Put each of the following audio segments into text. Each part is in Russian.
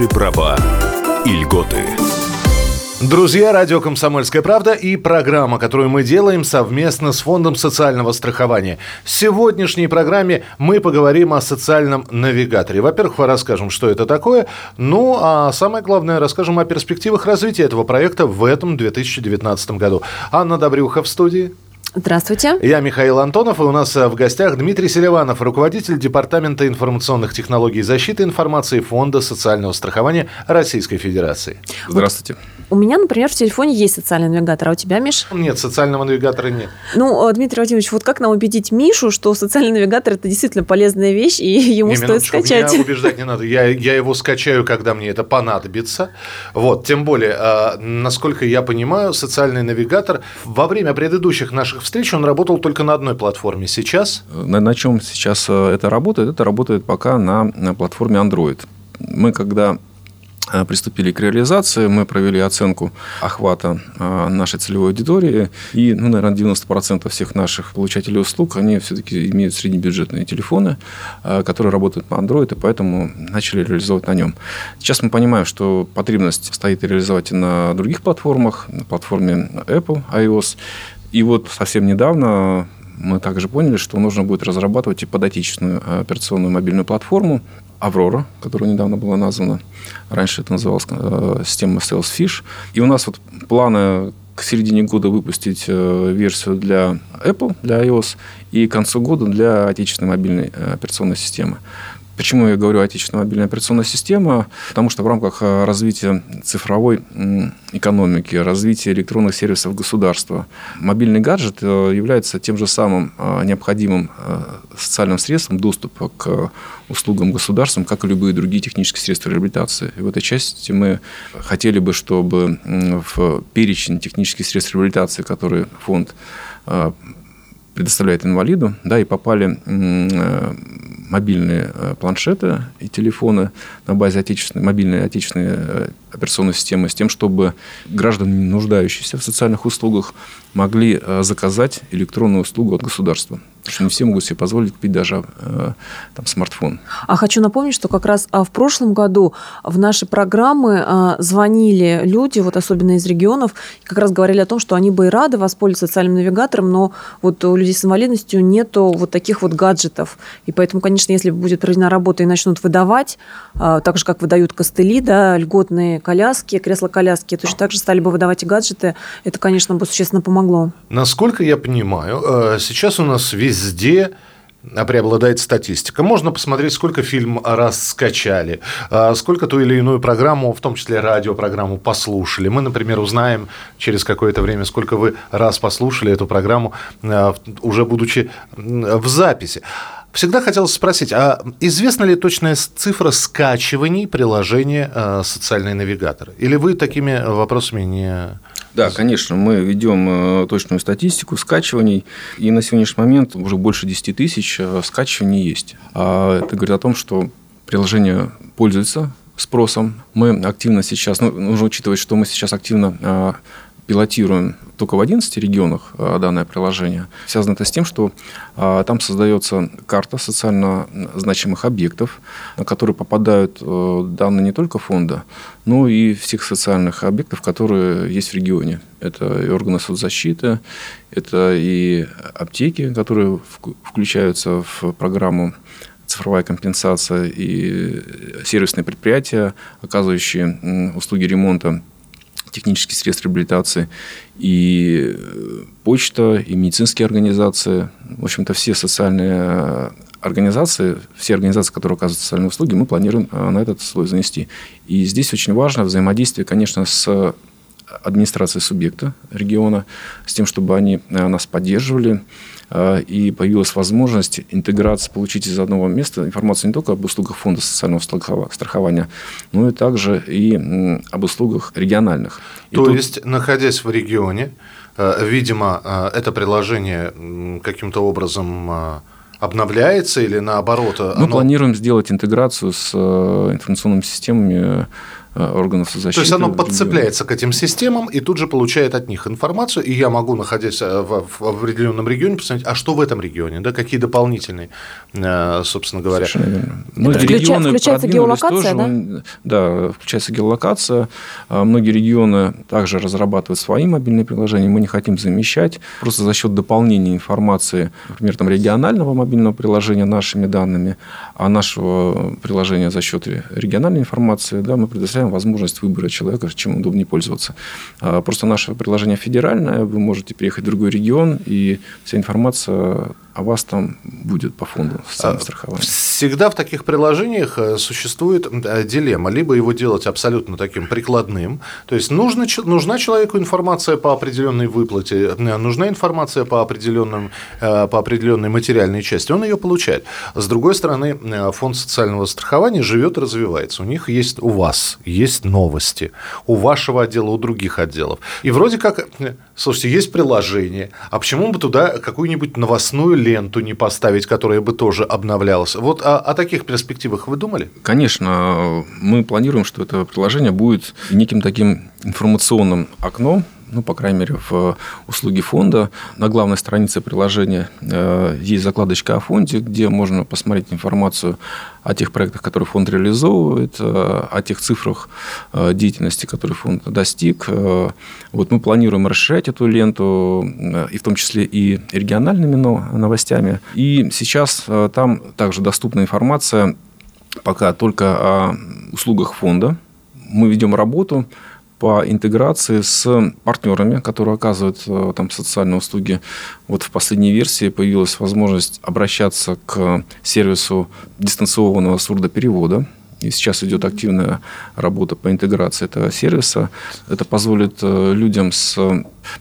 Ваши права и льготы. Друзья, радио «Комсомольская правда» и программа, которую мы делаем совместно с Фондом социального страхования. В сегодняшней программе мы поговорим о социальном навигаторе. Во-первых, расскажем, что это такое. Ну, а самое главное, расскажем о перспективах развития этого проекта в этом 2019 году. Анна Добрюха в студии. Здравствуйте. Я Михаил Антонов, и у нас э, в гостях Дмитрий Селиванов, руководитель Департамента информационных технологий и защиты информации Фонда социального страхования Российской Федерации. Здравствуйте. У меня, например, в телефоне есть социальный навигатор, а у тебя, Миш? Нет, социального навигатора нет. Ну, э, Дмитрий Владимирович, вот как нам убедить Мишу, что социальный навигатор – это действительно полезная вещь, и ему не, стоит скачать? Меня убеждать не надо. Я, я его скачаю, когда мне это понадобится. Вот, тем более, э, насколько я понимаю, социальный навигатор во время предыдущих наших наших встреч он работал только на одной платформе. Сейчас? На, на чем сейчас э, это работает? Это работает пока на, на платформе Android. Мы когда э, приступили к реализации, мы провели оценку охвата э, нашей целевой аудитории, и, ну, наверное, 90% всех наших получателей услуг, они все-таки имеют среднебюджетные телефоны, которые работают на Android, и поэтому начали реализовывать на нем. Сейчас мы понимаем, что потребность стоит реализовать и на других платформах, на платформе Apple, iOS, и вот совсем недавно мы также поняли, что нужно будет разрабатывать и подотечественную э, операционную мобильную платформу Аврора, которая недавно была названа. Раньше это называлась э, система Salesfish. И у нас вот планы к середине года выпустить э, версию для Apple, для iOS, и к концу года для отечественной мобильной операционной системы. Почему я говорю отечественная мобильная операционная система? Потому что в рамках э, развития цифровой экономики, развития электронных сервисов государства, мобильный гаджет э, является тем же самым э, необходимым социальным средством доступа к услугам государством, как и любые другие технические средства реабилитации. И в этой части мы хотели бы, чтобы в перечень технических средств реабилитации, которые фонд предоставляет инвалиду, да, и попали мобильные э, планшеты и телефоны на базе отечественной, мобильной отечественной э, операционной системы с тем, чтобы граждане, нуждающиеся в социальных услугах, могли э, заказать электронную услугу от государства. Потому что не все могут себе позволить купить даже э, там, смартфон. А хочу напомнить, что как раз а, в прошлом году в наши программы а, звонили люди, вот особенно из регионов, как раз говорили о том, что они бы и рады воспользоваться социальным навигатором, но вот у людей с инвалидностью нету вот таких вот гаджетов. И поэтому, конечно, если будет проведена работа и начнут выдавать, а, так же, как выдают костыли, да, льготные коляски, кресла-коляски, точно так же стали бы выдавать и гаджеты, это, конечно, бы существенно помогло. Насколько я понимаю, э, сейчас у нас весь везде преобладает статистика. Можно посмотреть, сколько фильм раз скачали, а сколько ту или иную программу, в том числе радиопрограмму, послушали. Мы, например, узнаем через какое-то время, сколько вы раз послушали эту программу, а, уже будучи в записи. Всегда хотелось спросить, а известна ли точная цифра скачиваний приложения а, «Социальный навигатор»? Или вы такими вопросами не да, конечно, мы ведем э, точную статистику скачиваний, и на сегодняшний момент уже больше 10 тысяч э, скачиваний есть. А это говорит о том, что приложение пользуется спросом. Мы активно сейчас, ну, нужно учитывать, что мы сейчас активно э, пилотируем только в 11 регионах а, данное приложение. Связано это с тем, что а, там создается карта социально значимых объектов, на которые попадают э, данные не только фонда, но и всех социальных объектов, которые есть в регионе. Это и органы соцзащиты, это и аптеки, которые включаются в программу цифровая компенсация и сервисные предприятия, оказывающие услуги ремонта технических средств реабилитации, и э, почта, и медицинские организации. В общем-то, все социальные э, организации, все организации, которые оказывают социальные услуги, мы планируем э, на этот слой занести. И здесь очень важно взаимодействие, конечно, с администрацией субъекта региона, с тем, чтобы они нас поддерживали, и появилась возможность интеграции, получить из одного места информацию не только об услугах фонда социального страхования, но и также и об услугах региональных. И То тут... есть, находясь в регионе, э, видимо, э, это приложение каким-то образом обновляется или наоборот? Мы планируем сделать интеграцию с информационными системами органов защиты. То есть оно подцепляется к этим системам и тут же получает от них информацию, и я могу, находясь в, в определенном регионе, посмотреть, а что в этом регионе, да, какие дополнительные, собственно говоря. Совершенно верно. Многие Включа, регионы включается геолокация, тоже, да? Да, включается геолокация. Многие регионы также разрабатывают свои мобильные приложения, мы не хотим замещать, просто за счет дополнения информации, например, там, регионального мобильного приложения нашими данными, а нашего приложения за счет региональной информации, да, мы предоставляем возможность выбора человека, чем удобнее пользоваться. А, просто наше приложение федеральное, вы можете приехать в другой регион, и вся информация о вас там будет по фонду социального а, страхования. Всегда в таких приложениях э, существует э, дилемма. Либо его делать абсолютно таким прикладным, то есть нужно, нужна человеку информация по определенной выплате, э, нужна информация по, определенным, по определенной материальной части, он ее получает. С другой стороны, фонд социального страхования живет и развивается. У них есть, у вас есть новости, у вашего отдела, у других отделов. И вроде как, слушайте, есть приложение, а почему бы туда какую-нибудь новостную ленту не поставить, которая бы тоже обновлялась? Вот о, о таких перспективах вы думали? Конечно, мы планируем, что это приложение будет неким таким информационным окном ну, по крайней мере, в услуге фонда. На главной странице приложения э, есть закладочка о фонде, где можно посмотреть информацию о тех проектах, которые фонд реализовывает, э, о тех цифрах э, деятельности, которые фонд достиг. Вот мы планируем расширять эту ленту, и в том числе и региональными новостями. И сейчас там также доступна информация пока только о услугах фонда. Мы ведем работу по интеграции с партнерами, которые оказывают э, там социальные услуги. Вот в последней версии появилась возможность обращаться к сервису дистанционного сурдоперевода. И сейчас идет активная работа по интеграции этого сервиса. Это позволит э, людям с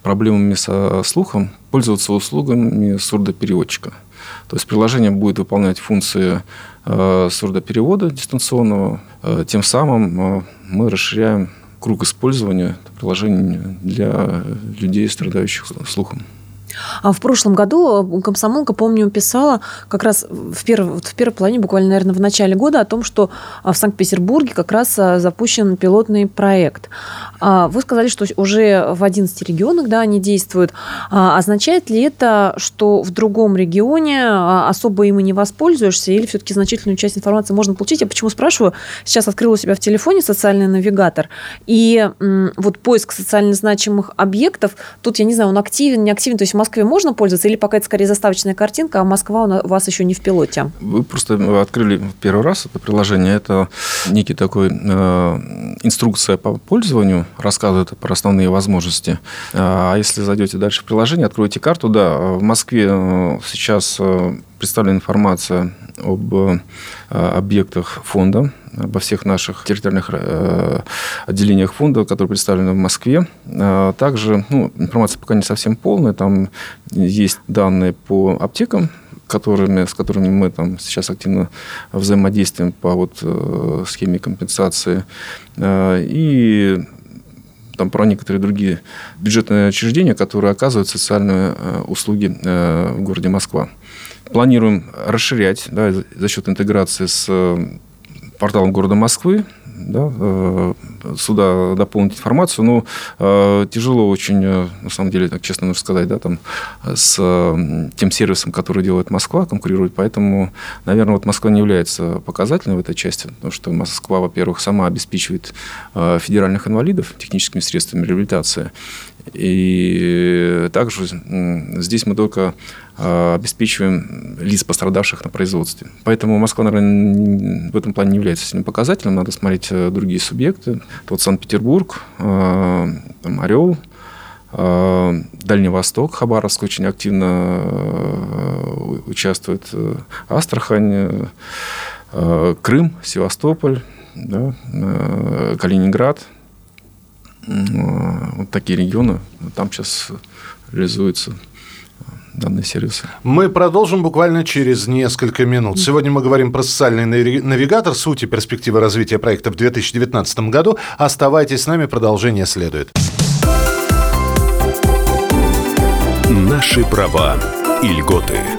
проблемами со слухом пользоваться услугами сурдопереводчика. То есть приложение будет выполнять функции э, сурдоперевода дистанционного. Тем самым мы расширяем круг использования приложений для людей, страдающих слухом. А в прошлом году комсомолка, помню, писала как раз в, перв, в первой половине, буквально, наверное, в начале года о том, что в Санкт-Петербурге как раз а, запущен пилотный проект. А, вы сказали, что уже в 11 регионах да, они действуют. А, означает ли это, что в другом регионе особо им и не воспользуешься, или все-таки значительную часть информации можно получить? Я почему спрашиваю? Сейчас открыла у себя в телефоне социальный навигатор, и вот поиск социально значимых объектов, тут, я не знаю, он активен, не активен, то есть Москве можно пользоваться, или пока это скорее заставочная картинка, а Москва у вас еще не в пилоте? Вы просто открыли первый раз это приложение. Это некий такой э, инструкция по пользованию, рассказывает про основные возможности. А если зайдете дальше в приложение, откроете карту, да, в Москве э, сейчас э, представлена информация об э, объектах фонда, обо всех наших территориальных э, отделениях фонда, которые представлены в Москве. А также ну, информация пока не совсем полная. Там есть данные по аптекам, которыми, с которыми мы там сейчас активно взаимодействуем по вот, э, схеме компенсации. И там про некоторые другие бюджетные учреждения, которые оказывают социальные услуги в городе Москва. Планируем расширять да, за счет интеграции с э, порталом города Москвы, да, э, сюда дополнить информацию. Но э, тяжело очень, на самом деле, так честно нужно сказать, да, там, с тем сервисом, который делает Москва, конкурирует. Поэтому, наверное, вот Москва не является показательной в этой части, потому что Москва, во-первых, сама обеспечивает федеральных инвалидов техническими средствами реабилитации. И также здесь мы только а, обеспечиваем лиц, пострадавших на производстве. Поэтому Москва, наверное, в этом плане не является сильным показателем. Надо смотреть э, другие субъекты. Вот Санкт-Петербург, а, Орел, а, Дальний Восток, Хабаровск очень активно э, участвует, э, Астрахань, Крым, Севастополь, да, Калининград – вот такие регионы, там сейчас реализуются данные сервисы. Мы продолжим буквально через несколько минут. Сегодня мы говорим про социальный навигатор, суть и перспективы развития проекта в 2019 году. Оставайтесь с нами, продолжение следует. Наши права и льготы.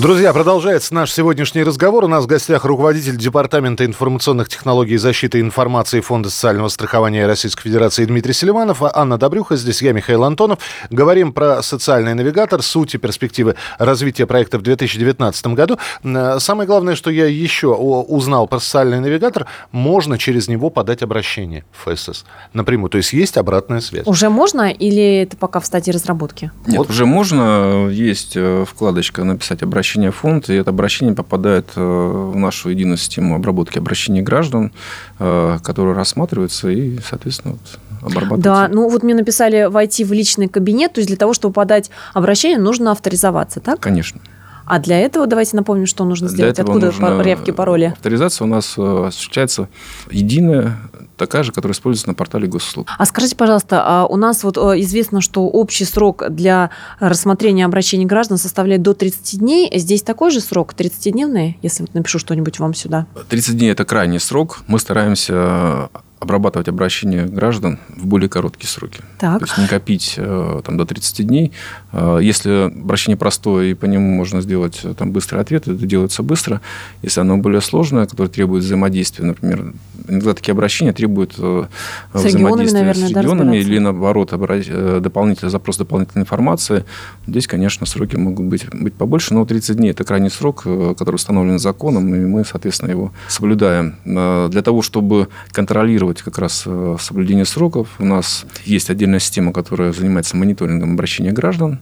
Друзья, продолжается наш сегодняшний разговор. У нас в гостях руководитель Департамента информационных технологий и защиты информации Фонда социального страхования Российской Федерации Дмитрий Селиванов, а Анна Добрюха, здесь я, Михаил Антонов. Говорим про социальный навигатор, суть и перспективы развития проекта в 2019 году. Э, самое главное, что я еще узнал про социальный навигатор, можно через него подать обращение в ФСС напрямую. То есть есть обратная связь. Уже можно или это пока в стадии разработки? Нет, вот. уже можно. Есть э, вкладочка «Написать обращение» обращение в фонд, и это обращение попадает э, в нашу единую систему обработки обращений граждан, э, которая рассматривается и, соответственно, вот, обрабатывается. Да, ну вот мне написали войти в личный кабинет, то есть для того, чтобы подать обращение, нужно авторизоваться, так? Конечно. А для этого давайте напомним, что нужно сделать. Откуда нужно... явки, пароли? Авторизация у нас э, осуществляется единая такая же, которая используется на портале госуслуг. А скажите, пожалуйста, а у нас вот э, известно, что общий срок для рассмотрения обращений граждан составляет до 30 дней. Здесь такой же срок, 30-дневный, если вот напишу что-нибудь вам сюда? 30 дней – это крайний срок. Мы стараемся обрабатывать обращения граждан в более короткие сроки. Так. То есть не копить э, там, до 30 дней. Э, если обращение простое и по нему можно сделать э, там, быстрый ответ, это делается быстро. Если оно более сложное, которое требует взаимодействия, например, иногда такие обращения требуют с взаимодействия наверное, с регионами или наоборот дополнительный запрос дополнительной информации. Здесь, конечно, сроки могут быть, быть побольше, но 30 дней – это крайний срок, который установлен законом, и мы, соответственно, его соблюдаем. Для того, чтобы контролировать контролировать как раз э, соблюдение сроков. У нас есть отдельная система, которая занимается мониторингом обращения граждан.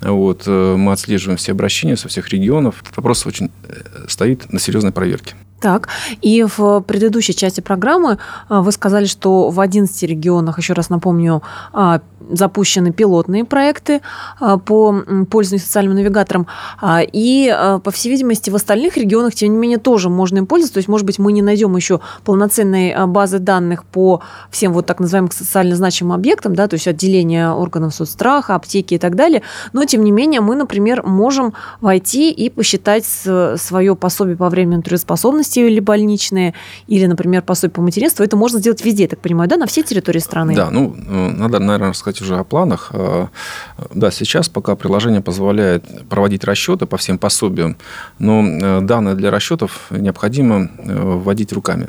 Вот, э, мы отслеживаем все обращения со всех регионов. Вопрос очень э, стоит на серьезной проверке. Так, и в предыдущей части программы вы сказали, что в 11 регионах, еще раз напомню, а, запущены пилотные проекты а, по пользованию социальным навигатором. А, и, по всей видимости, в остальных регионах, тем не менее, тоже можно им пользоваться. То есть, может быть, мы не найдем еще полноценной базы данных по всем вот так называемым социально значимым объектам, да, то есть отделение органов соцстраха, аптеки и так далее. Но, тем не менее, мы, например, можем войти и посчитать свое пособие по временной трудоспособности или больничное, или, например, пособие по материнству. Это можно сделать везде, я так понимаю, да, на всей территории страны? Да, ну, э, надо, наверное, сказать сказать уже о планах. Э, да, сейчас пока приложение позволяет проводить расчеты по всем пособиям, но э, данные для расчетов необходимо вводить руками.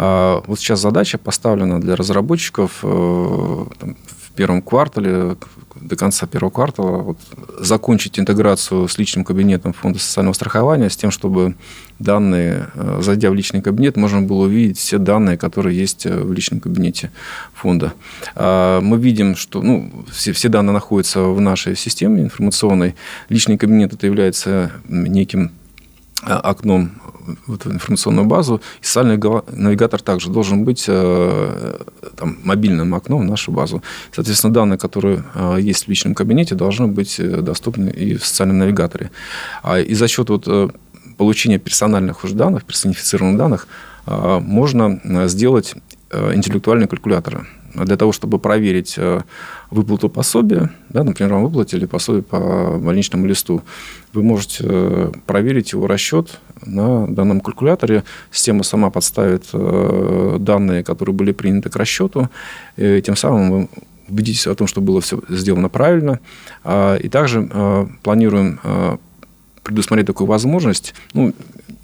А вот сейчас задача поставлена для разработчиков там, первом квартале, до конца первого квартала вот, закончить интеграцию с личным кабинетом Фонда социального страхования с тем, чтобы данные, э, зайдя в личный кабинет, можно было увидеть все данные, которые есть э, в личном кабинете фонда. А, мы видим, что ну, все, все данные находятся в нашей системе информационной. Личный кабинет это является неким э, окном в эту информационную базу. И социальный навигатор также должен быть там, мобильным окном в нашу базу. Соответственно, данные, которые есть в личном кабинете, должны быть доступны и в социальном навигаторе. А И за счет вот получения персональных уж данных, персонифицированных данных, можно сделать интеллектуальные калькуляторы. Для того, чтобы проверить выплату пособия, да, например, вам выплатили пособие по больничному листу, вы можете проверить его расчет на данном калькуляторе. Система сама подставит данные, которые были приняты к расчету, и тем самым вы убедитесь о том, что было все сделано правильно. И также планируем предусмотреть такую возможность, ну,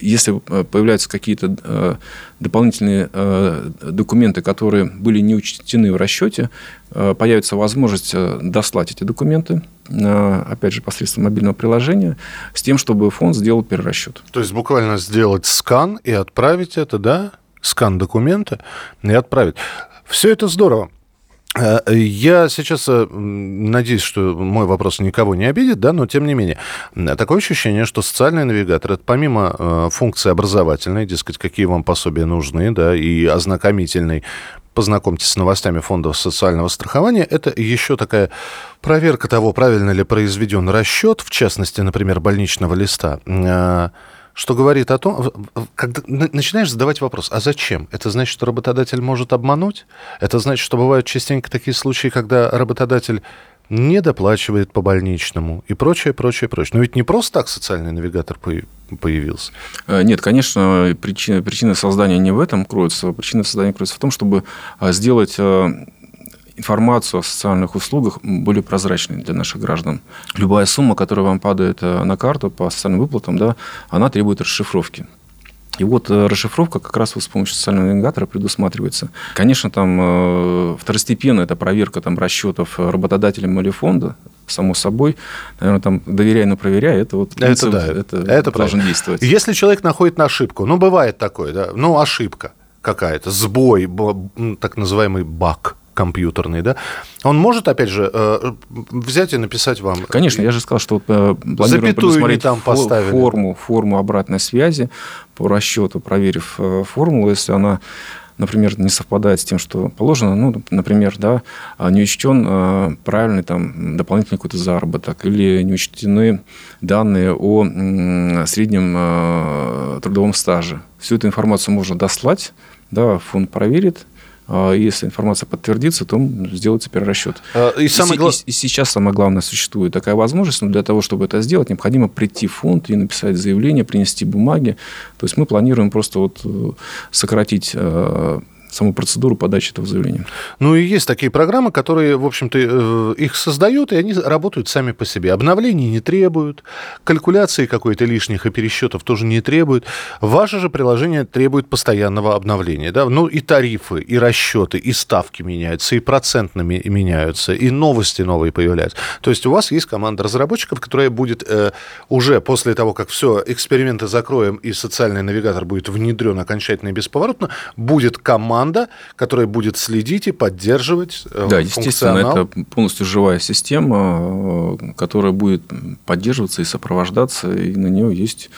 если э, появляются какие-то э, дополнительные э, документы, которые были не учтены в расчете, появится возможность дослать эти документы, опять же, посредством мобильного приложения, с тем, чтобы фонд сделал перерасчет. То есть буквально сделать скан и отправить это, да? Скан документа и отправить. Все это здорово. Э, я сейчас э, надеюсь, что мой вопрос никого не обидит, да, но тем не менее. Такое ощущение, что социальный навигатор, это помимо э, функции образовательной, дескать, какие вам пособия нужны, да, и ознакомительной, познакомьтесь с новостями фондов социального страхования, это еще такая проверка того, правильно ли произведен расчет, в частности, например, больничного листа что говорит о том, когда начинаешь задавать вопрос, а зачем? Это значит, что работодатель может обмануть? Это значит, что бывают частенько такие случаи, когда работодатель не доплачивает по больничному и прочее, прочее, прочее. Но ведь не просто так социальный навигатор появился. Э, нет, конечно, причина, причина создания не в этом кроется. Причина создания кроется в том, чтобы а, сделать э, информацию о социальных услугах более прозрачной для наших граждан. Любая сумма, которая вам падает э, на карту по социальным выплатам, да, она требует расшифровки. И вот э, расшифровка как раз вот с помощью социального навигатора предусматривается. Конечно, там э, второстепенно это проверка там, расчетов работодателем или фонда, само собой. Наверное, там доверяй, но проверяй, это вот это, да, это, это должен действовать. Если человек находит на ошибку, ну, бывает такое, да, ну, ошибка какая-то, сбой, так называемый баг, компьютерный, да, он может, опять же, э, взять и написать вам... Конечно, я же сказал, что э, планируем предусмотреть там поставили. форму, форму обратной связи по расчету, проверив э, формулу, если она например, не совпадает с тем, что положено, ну, например, да, не учтен правильный там дополнительный какой-то заработок или не учтены данные о среднем трудовом стаже. Всю эту информацию можно дослать, да, фонд проверит, а если информация подтвердится, то сделается перерасчет. А, и, самое и, и сейчас самое главное, существует такая возможность, но для того, чтобы это сделать, необходимо прийти в фонд и написать заявление, принести бумаги. То есть мы планируем просто вот э, сократить э, саму процедуру подачи этого заявления. Ну и есть такие программы, которые, в общем-то, э, их создают, и они работают сами по себе. Обновлений не требуют, калькуляции какой-то лишних и пересчетов тоже не требуют. Ваше же приложение требует постоянного обновления. Да? Ну и тарифы, и расчеты, и ставки меняются, и процентными меняются, и новости новые появляются. То есть у вас есть команда разработчиков, которая будет э, уже после того, как все, эксперименты закроем, и социальный навигатор будет внедрен окончательно и бесповоротно, будет команда команда, которая будет следить и поддерживать э, Да, естественно, это полностью живая система, э, которая будет поддерживаться и сопровождаться, и на нее есть